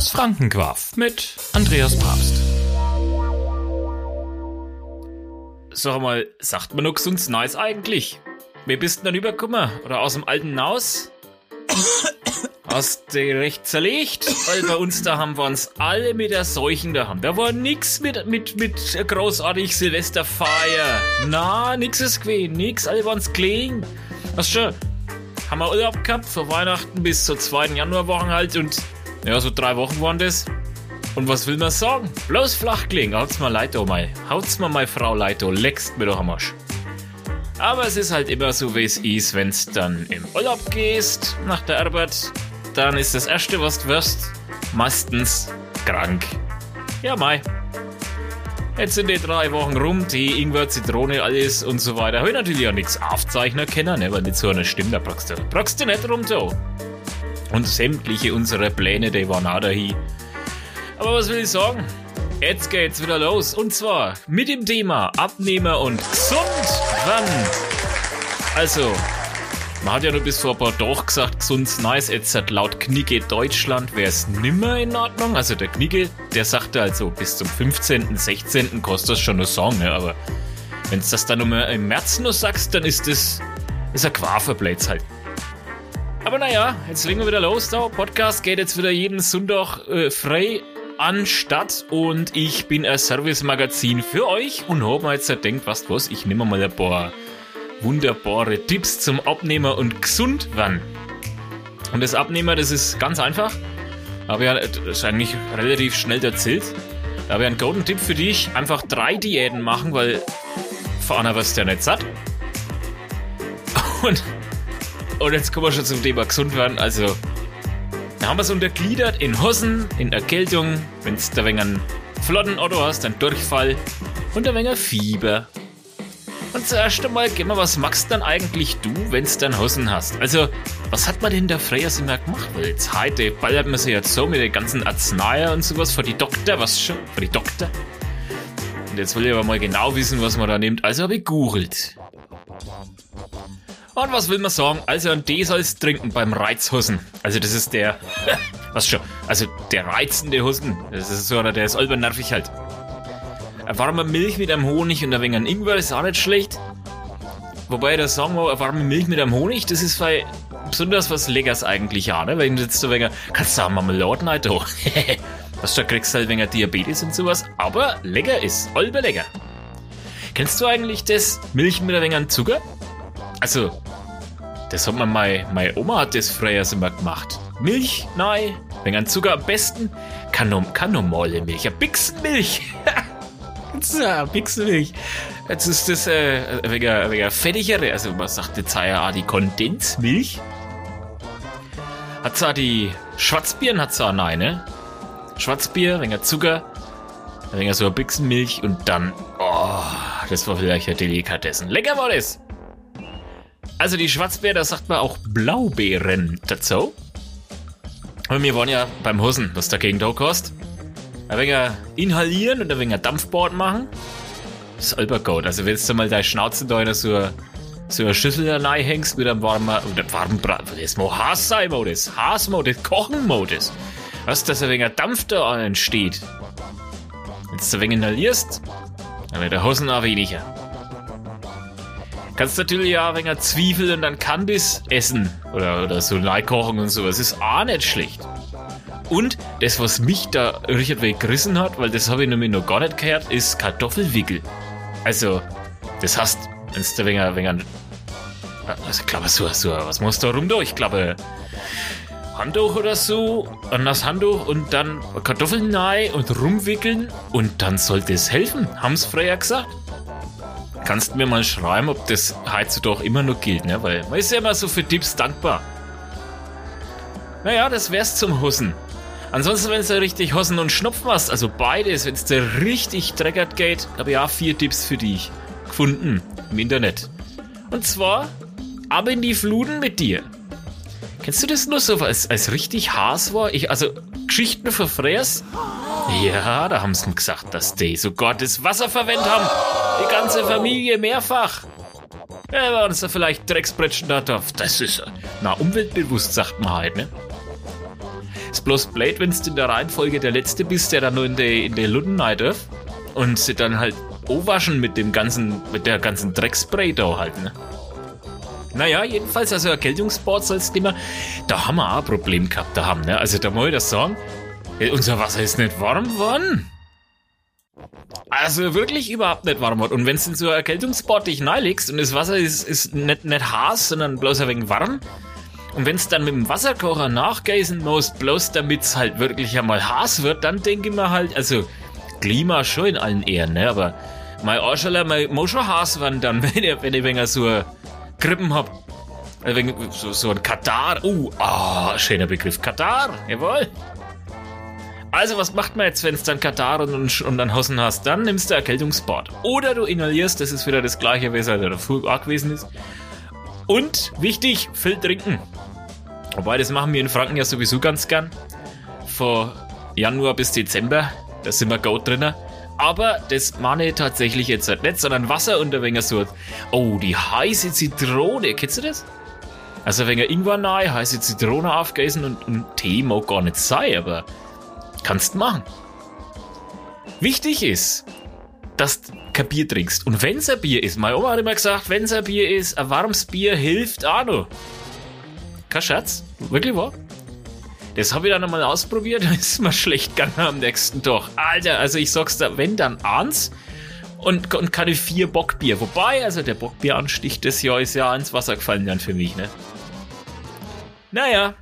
Das Frankenquaff mit Andreas Papst. Sag mal, sagt man noch gesund nice eigentlich? Wer bist denn dann übergekommen? Oder aus dem alten Naus? Hast du recht zerlegt? Weil bei uns da haben wir uns alle mit der Seuchen da haben. Da war nix mit, mit, mit großartig Silvesterfeier. Na, nix ist gewesen, nix, alle waren's clean. Was schon? Haben wir Urlaub gehabt, von Weihnachten bis zur zweiten Januarwochen halt und ja, so drei Wochen waren das. Und was will man sagen? Bloß flach gelegen. Haut's mal leid, oh mal. Haut's mal meine Frau leid, oh. Leckst mir doch am Arsch. Aber es ist halt immer so, wie es ist, wenn's dann im Urlaub gehst, nach der Arbeit, dann ist das Erste, was du wirst, meistens krank. Ja, Mai. Jetzt sind die drei Wochen rum, Tee, Ingwer, Zitrone, alles und so weiter. Ich natürlich auch nichts aufzeichnen können, ne, weil nicht so eine Stimme, da brauchst du, brauchst du nicht rum, so. Und sämtliche unserer Pläne, die waren auch dahin. Aber was will ich sagen? Jetzt geht's wieder los. Und zwar mit dem Thema Abnehmer und gesund. Wann? Also, man hat ja nur bis vor ein paar Tagen gesagt, gesund nice. Jetzt hat laut Knigge Deutschland wäre es nimmer in Ordnung. Also der Knigge, der sagte also, bis zum 15., 16. kostet das schon nur Song, ne? Aber wenn du das dann nur im März nur sagst, dann ist das ist ein Quaferblitz halt. Aber naja, jetzt legen wir wieder los. Der Podcast geht jetzt wieder jeden Sonntag äh, frei anstatt und ich bin ein Service-Magazin für euch und hab mir jetzt gedacht, was was, ich nehme mal ein paar wunderbare Tipps zum Abnehmer und gesund werden. Und das Abnehmer, das ist ganz einfach. Habe ja eigentlich relativ schnell erzählt. Da habe ich einen guten Tipp für dich. Einfach drei Diäten machen, weil vor einer wirst du ja nicht satt. Und und jetzt kommen wir schon zum Thema gesund werden. Also, da haben wir es untergliedert in Hosen, in Erkältung, wenn du ein wenig einen flotten Otto hast, dann Durchfall und ein wenig Fieber. Und zuerst einmal, geh mal, was machst dann eigentlich du, wenn du dann Hosen hast? Also, was hat man denn da früher immer gemacht? Weil jetzt heute ballert man sich jetzt so mit den ganzen Arzneien und sowas vor die Doktor, was schon? Vor die Doktor? Und jetzt will ich aber mal genau wissen, was man da nimmt. Also habe ich googelt. Und was will man sagen? Also ein D soll's trinken beim Reizhussen. Also das ist der, was schon, also der reizende Hussen. Das ist so einer, der ist nervig halt. Eine warme Milch mit einem Honig und ein wenig Ingwer ist auch nicht schlecht. Wobei das sagen wir, eine warme Milch mit einem Honig, das ist bei besonders was Leckers eigentlich ja, ne? Wenn du jetzt so wenig, kannst du auch Marmeladen halt auch. was du kriegst halt wegen Diabetes und sowas, aber lecker ist, olbe lecker. Kennst du eigentlich das Milch mit ein wenig Zucker? Also, das hat man meine, meine Oma hat das früher immer gemacht. Milch, nein, wenn an Zucker am besten, kann, kann normale Milch, ja Bixenmilch. ja, Bixenmilch. Jetzt ist das äh, wegen, wegen fettigere, also man sagt jetzt ja die Kondensmilch. Hat zwar die Schwarzbieren, hat zwar nein, ne? Schwarzbier, wegen Zucker, wegen so Bixenmilch und dann, oh, das war vielleicht ein Delikatessen. Lecker war das! Also die Schwarzbeere, da sagt man auch Blaubeeren dazu. Und wir waren ja beim Hosen, was dagegen da kostet. Ein wenig inhalieren und ein wenig Dampfbord machen. Ist gut. Also wenn du mal deine Schnauze da in so, so eine Schüssel da hängst mit einem warmen, oder warmen Brat, das muss Haas sein, Modus. Haas-Modus, Kochen-Modus. Was, dass ein wenig Dampf da entsteht. Wenn du ein wenig inhalierst, dann wird der Hosen auch weniger. Kannst natürlich auch ein wenig Zwiebel und dann Kandis essen. Oder, oder so kochen und so. Das ist auch nicht schlecht. Und das, was mich da Richard gerissen hat, weil das habe ich nämlich noch gar nicht gehört, ist Kartoffelwickel. Also, das heißt, wenn du ein wenig, ein wenig also ich glaube, so, so, was musst du da rum da? Ich glaube, Handtuch oder so, an das Handtuch und dann Kartoffeln rein und rumwickeln und dann sollte es helfen, haben sie früher gesagt. Kannst mir mal schreiben, ob das heutzutage immer noch gilt, ne? Weil man ist ja immer so für Tipps dankbar. Naja, das wär's zum Hussen. Ansonsten, wenn du richtig Hossen und Schnupfen hast, also beides, wenn es dir richtig dreckert geht, habe ich auch vier Tipps für dich gefunden im Internet. Und zwar, ab in die Fluten mit dir. Kennst du das nur so, als, als richtig Haas war? Ich, also, Geschichten von Fräs? Ja, da haben sie gesagt, dass die sogar das Wasser verwendet haben. Die ganze Familie mehrfach. Ja, waren da vielleicht Drecksbrettchen da drauf. Das ist, na, umweltbewusst, sagt man halt, ne? Ist bloß blöd, wenn du in der Reihenfolge der Letzte bist, der dann nur in der, in der Lunden darf. Und sie dann halt waschen mit dem ganzen, mit der ganzen Dreckspray da halt, ne? Naja, jedenfalls, also Erkältungssports als Thema, da haben wir auch ein Problem gehabt, da haben, ne? Also da muss ich das sagen, unser Wasser ist nicht warm geworden. Also wirklich überhaupt nicht warm wird. Und wenn du in so ein Erkältungssport dich neilegst und das Wasser ist, ist nicht, nicht heiß, sondern bloß ein wenig warm. Und wenn es dann mit dem Wasserkocher nachgeißen musst, bloß damit es halt wirklich einmal heiß wird, dann denke ich mir halt, also Klima schon in allen Ehren, ne? Aber mein Arscheller, muss schon heiß werden dann, wenn ich, wenn ich wenn so Krippen hab. Also so, so ein Katar. Uh, ah, schöner Begriff. Katar, jawohl. Also, was macht man jetzt, wenn es dann Katar und, und dann Hossen hast? Dann nimmst du Erkältungsbad. Oder du inhalierst, das ist wieder das gleiche, wie es halt früher gewesen ist. Und wichtig, viel trinken. Wobei, das machen wir in Franken ja sowieso ganz gern. Von Januar bis Dezember, da sind wir gut drinnen. Aber das meine ich tatsächlich jetzt halt nicht, sondern Wasser ein wenig so. Oh, die heiße Zitrone, kennst du das? Also wenig Ingwer nahe, heiße Zitrone aufgegessen und, und Tee mag gar nicht sein, aber Kannst machen. Wichtig ist, dass du kein Bier trinkst. Und wenn es ein Bier ist, meine Oma hat immer gesagt, wenn es ein Bier ist, ein warmes Bier hilft auch noch. Kein Scherz, wirklich wahr. Das habe ich dann einmal ausprobiert, da ist mir schlecht gegangen am nächsten Tag. Alter, also ich sag's da, wenn dann eins und, und keine vier Bockbier. Wobei, also der Bockbieranstich des Jahr ist ja ins Wasser gefallen dann für mich, ne? Naja,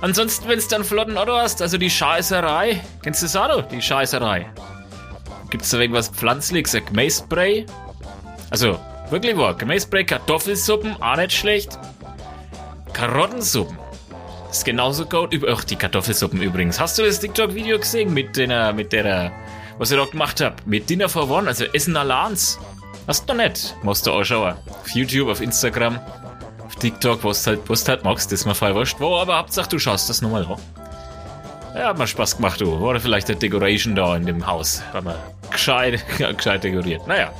Ansonsten, wenn es dann flotten Auto hast, also die Scheißerei, kennst du das Auto? Die Scheißerei. Gibt es da irgendwas Pflanzliches? Ein Gemäßspray? Also, wirklich wahr. Gemäßspray, Kartoffelsuppen, auch nicht schlecht. Karottensuppen. Ist genauso gut. Ach, die Kartoffelsuppen übrigens. Hast du das TikTok-Video gesehen mit der, mit der, was ich da gemacht hab? Mit Dinner for One, also Essen Alans. Hast du noch nicht? Musst du auch schauen. Auf YouTube, auf Instagram. TikTok, was halt, was halt magst, ist mir voll wurscht. Wo, aber Hauptsache du schaust das nochmal an. Ja, hat mir Spaß gemacht, du. Oder vielleicht der Decoration da in dem Haus. Haben wir gescheit, gescheit dekoriert. Naja.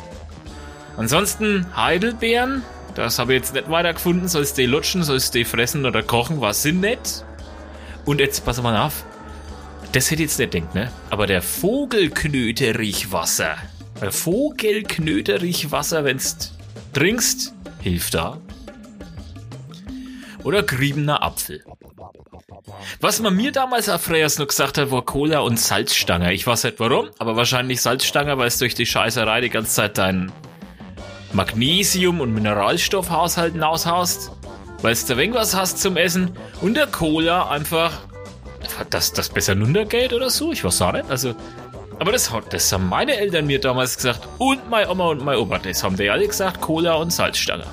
Ansonsten Heidelbeeren. Das habe ich jetzt nicht weiter gefunden. Sollst du die lutschen, sollst du die fressen oder kochen, was sind nicht. Und jetzt, pass mal auf. Das hätte ich jetzt nicht denkt, ne? Aber der Vogelknöterichwasser. Vogelknöterichwasser, wenn's trinkst, hilft da oder griebener Apfel. Was man mir damals auf Freyers noch gesagt hat, war Cola und Salzstange. Ich weiß nicht warum, aber wahrscheinlich Salzstange, weil es durch die Scheißerei die ganze Zeit dein Magnesium- und Mineralstoffhaushalt aushaust, weil du wenig was hast zum Essen und der Cola einfach, dass das besser runtergeht oder so, ich weiß auch nicht, also, aber das, das haben meine Eltern mir damals gesagt und meine Oma und mein Opa, das haben die alle gesagt, Cola und Salzstange.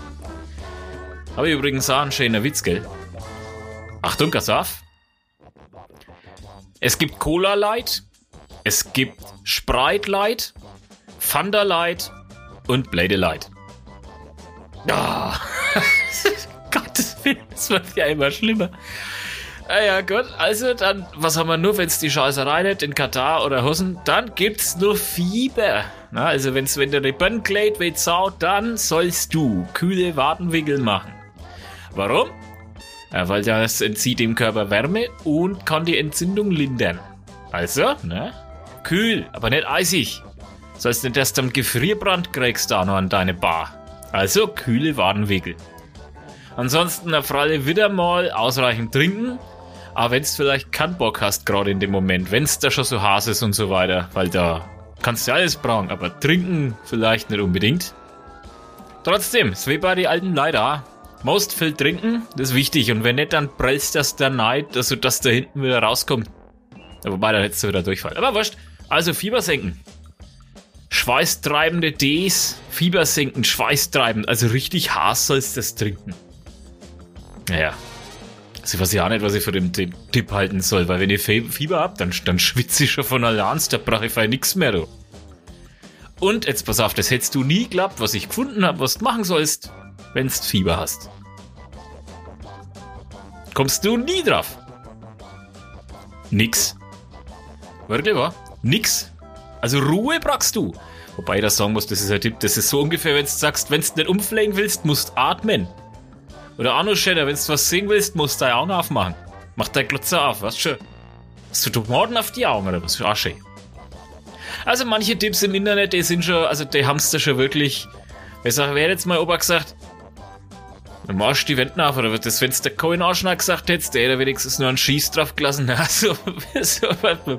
Habe ich übrigens auch einen schönen Witz, gell? Achtung, pass auf. Es gibt Cola Light, es gibt Sprite Light, Thunder Light und Blade Light. Ah, Gottes Willen, das wird ja immer schlimmer. Ah ja, gut, also dann, was haben wir nur, wenn es die Scheißerei nicht in Katar oder Hossen, dann gibt's nur Fieber. Na, also wenn's, wenn der wie Sau, dann sollst du kühle Wadenwickel machen. Warum? Ja, weil das entzieht dem Körper Wärme und kann die Entzündung lindern. Also, ne? Kühl, aber nicht eisig. Sollst nicht erst am Gefrierbrand kriegst da noch an deine Bar. Also kühle Wadenwickel. Ansonsten auf alle wieder mal ausreichend trinken. Aber wenn du vielleicht keinen Bock hast, gerade in dem Moment, wenn es da schon so heiß ist und so weiter, weil da kannst du alles brauchen, aber trinken vielleicht nicht unbedingt. Trotzdem, es wie bei den alten leider. Most viel trinken, das ist wichtig. Und wenn nicht, dann prellst das der Neid, also dass da hinten wieder rauskommt. Wobei, dann hättest du wieder Durchfall. Aber wurscht. Also Fieber senken. Schweißtreibende Ds, Fieber senken, schweißtreibend. Also richtig heiß sollst du das trinken. Naja. Also ich weiß ja auch nicht, was ich von dem Tipp halten soll, weil wenn ich Fieber hab, dann, dann schwitze ich schon von allein, da brauche ich für nichts mehr, du. Und jetzt pass auf, das hättest du nie geklappt, was ich gefunden habe, was du machen sollst wenn du Fieber hast. Kommst du nie drauf? Nix. Wirklich wahr? Nix. Also Ruhe brauchst du. Wobei ich das sagen muss, das ist ein Tipp, das ist so ungefähr, wenn du sagst, wenn du nicht umfliegen willst, musst du atmen. Oder auch noch schöner, wenn du was sehen willst, musst du deine Augen aufmachen. Mach dein Glotzer auf, was schön. Hast du Tomaten auf die Augen oder was? Ah, schön. Also manche Tipps im Internet, die sind schon, also die haben's da schon wirklich. Besser wäre jetzt mal Opa gesagt, dann machst du die Wände auf, oder wird das Fenster kein Arschner gesagt hättest, der hätte wenigstens nur einen Schieß drauf gelassen. Na, so, so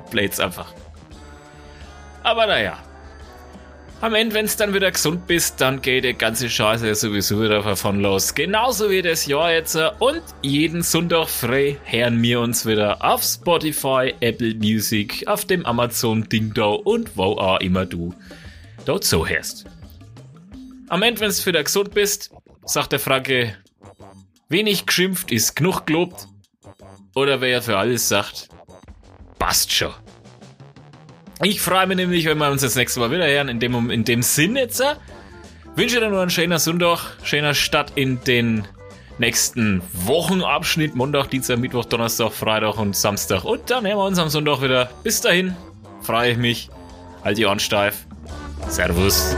blöd's einfach. Aber naja. Am Ende, wenn's dann wieder gesund bist, dann geht die ganze Scheiße sowieso wieder davon los. Genauso wie das Jahr jetzt. Und jeden Sonntag frei hören wir uns wieder auf Spotify, Apple Music, auf dem Amazon Ding da und wo auch immer du dort so hörst. Am Ende, wenn's wieder gesund bist, sagt der Franke, wenig geschimpft ist genug gelobt. Oder wer für alles sagt, passt schon. Ich freue mich nämlich, wenn wir uns das nächste Mal wieder hören. In dem, in dem Sinn jetzt. Äh, wünsche dir nur einen schönen Sonntag, schöner Start in den nächsten Wochenabschnitt. Montag, Dienstag, Mittwoch, Donnerstag, Freitag und Samstag. Und dann hören wir uns am Sonntag wieder. Bis dahin freue ich mich. Halt die Ohren steif. Servus.